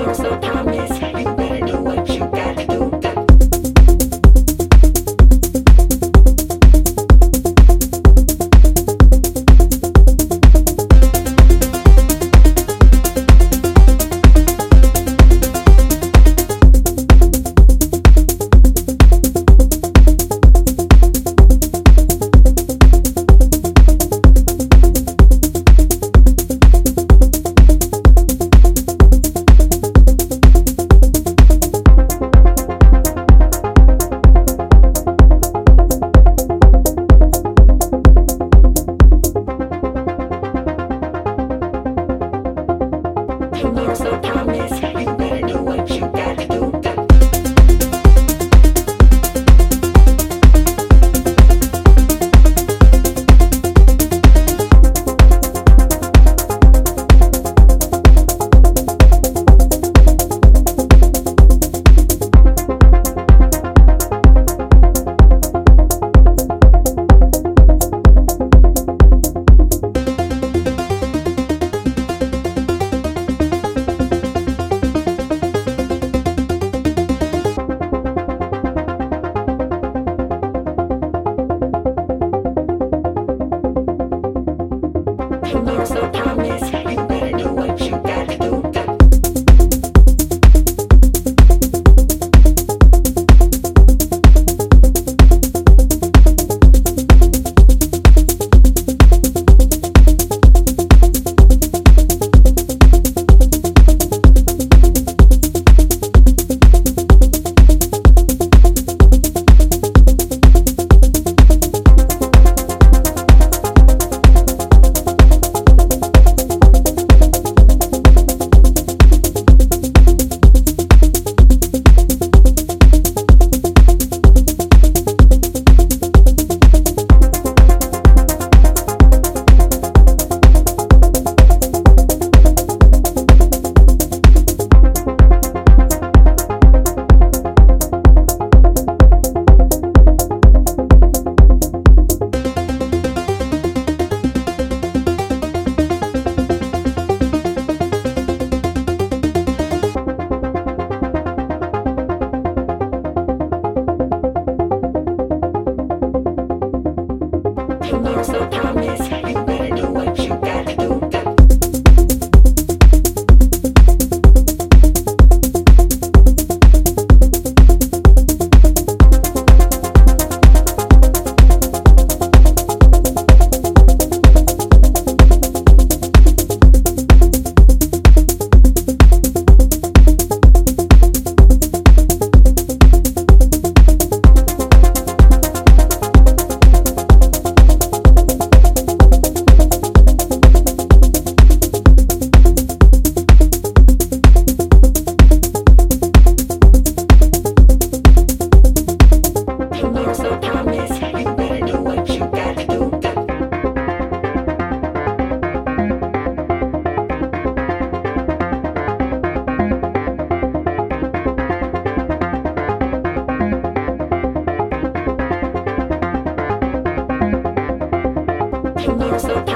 so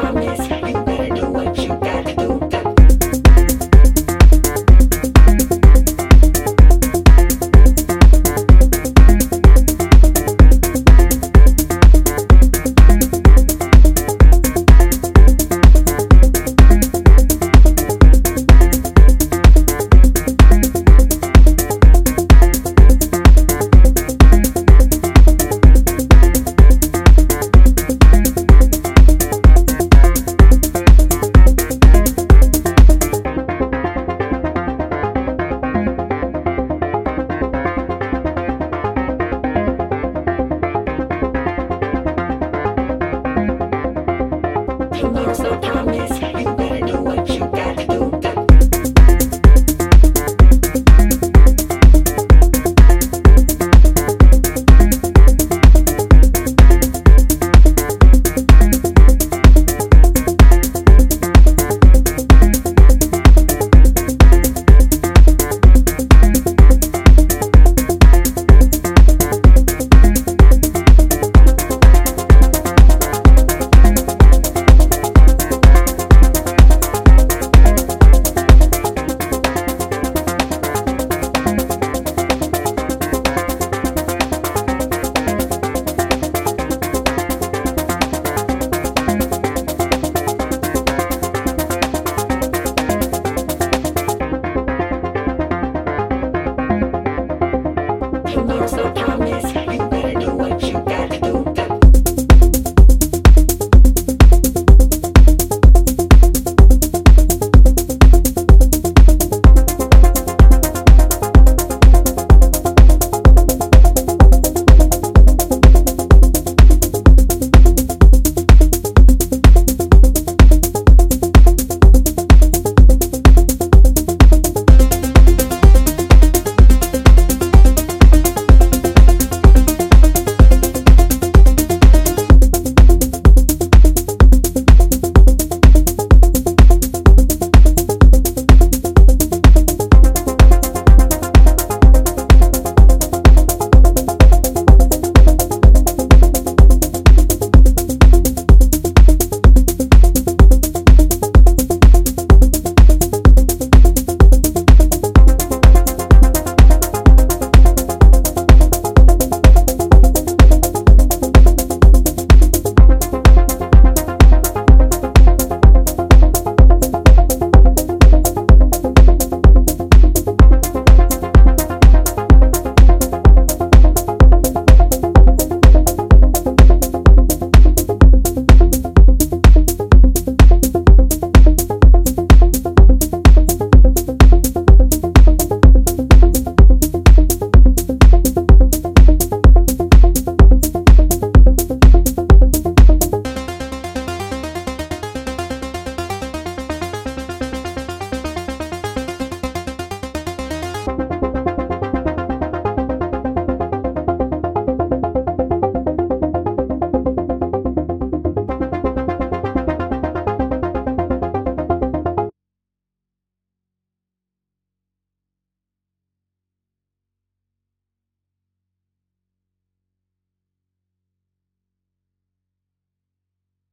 promise.